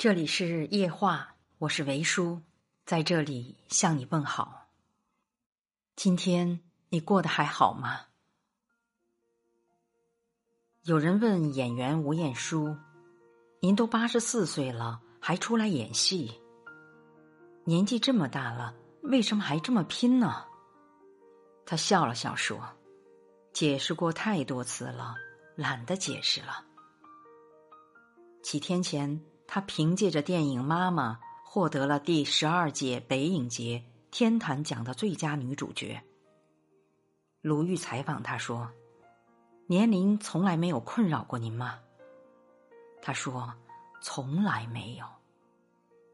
这里是夜话，我是维叔，在这里向你问好。今天你过得还好吗？有人问演员吴彦姝：“您都八十四岁了，还出来演戏？年纪这么大了，为什么还这么拼呢？”他笑了笑说：“解释过太多次了，懒得解释了。”几天前。她凭借着电影《妈妈》获得了第十二届北影节天坛奖的最佳女主角。鲁豫采访她说：“年龄从来没有困扰过您吗？”她说：“从来没有。”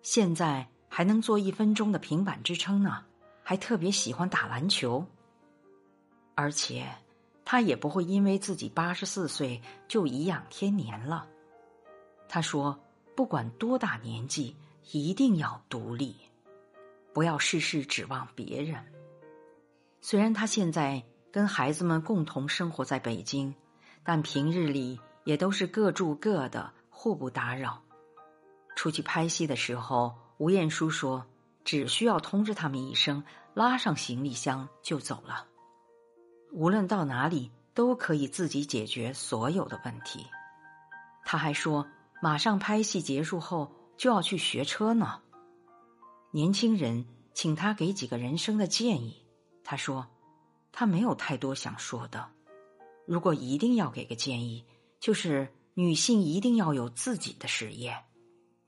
现在还能做一分钟的平板支撑呢，还特别喜欢打篮球。而且，她也不会因为自己八十四岁就颐养天年了。她说。不管多大年纪，一定要独立，不要事事指望别人。虽然他现在跟孩子们共同生活在北京，但平日里也都是各住各的，互不打扰。出去拍戏的时候，吴彦姝说：“只需要通知他们一声，拉上行李箱就走了。无论到哪里，都可以自己解决所有的问题。”他还说。马上拍戏结束后就要去学车呢。年轻人请他给几个人生的建议，他说他没有太多想说的。如果一定要给个建议，就是女性一定要有自己的事业，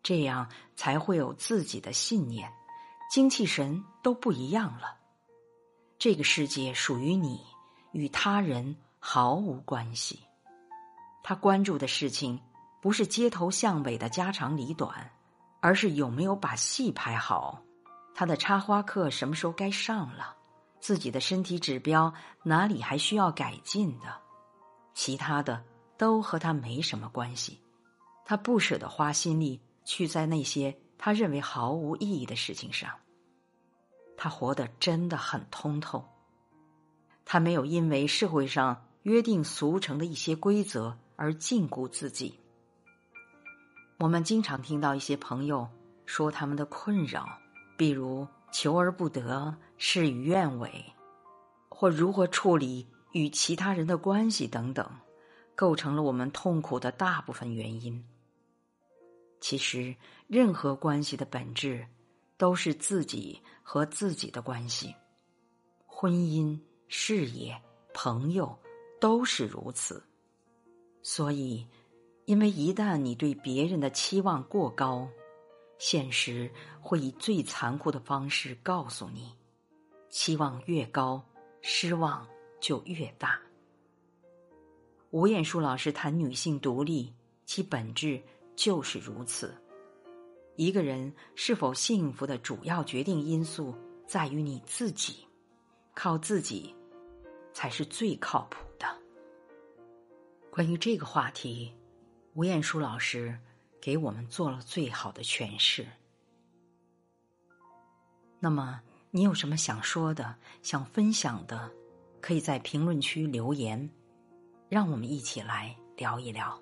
这样才会有自己的信念，精气神都不一样了。这个世界属于你，与他人毫无关系。他关注的事情。不是街头巷尾的家长里短，而是有没有把戏拍好。他的插花课什么时候该上了？自己的身体指标哪里还需要改进的？其他的都和他没什么关系。他不舍得花心力去在那些他认为毫无意义的事情上。他活得真的很通透。他没有因为社会上约定俗成的一些规则而禁锢自己。我们经常听到一些朋友说他们的困扰，比如求而不得、事与愿违，或如何处理与其他人的关系等等，构成了我们痛苦的大部分原因。其实，任何关系的本质都是自己和自己的关系，婚姻、事业、朋友都是如此。所以。因为一旦你对别人的期望过高，现实会以最残酷的方式告诉你：期望越高，失望就越大。吴彦姝老师谈女性独立，其本质就是如此。一个人是否幸福的主要决定因素在于你自己，靠自己才是最靠谱的。关于这个话题。吴彦舒老师给我们做了最好的诠释。那么，你有什么想说的、想分享的，可以在评论区留言，让我们一起来聊一聊。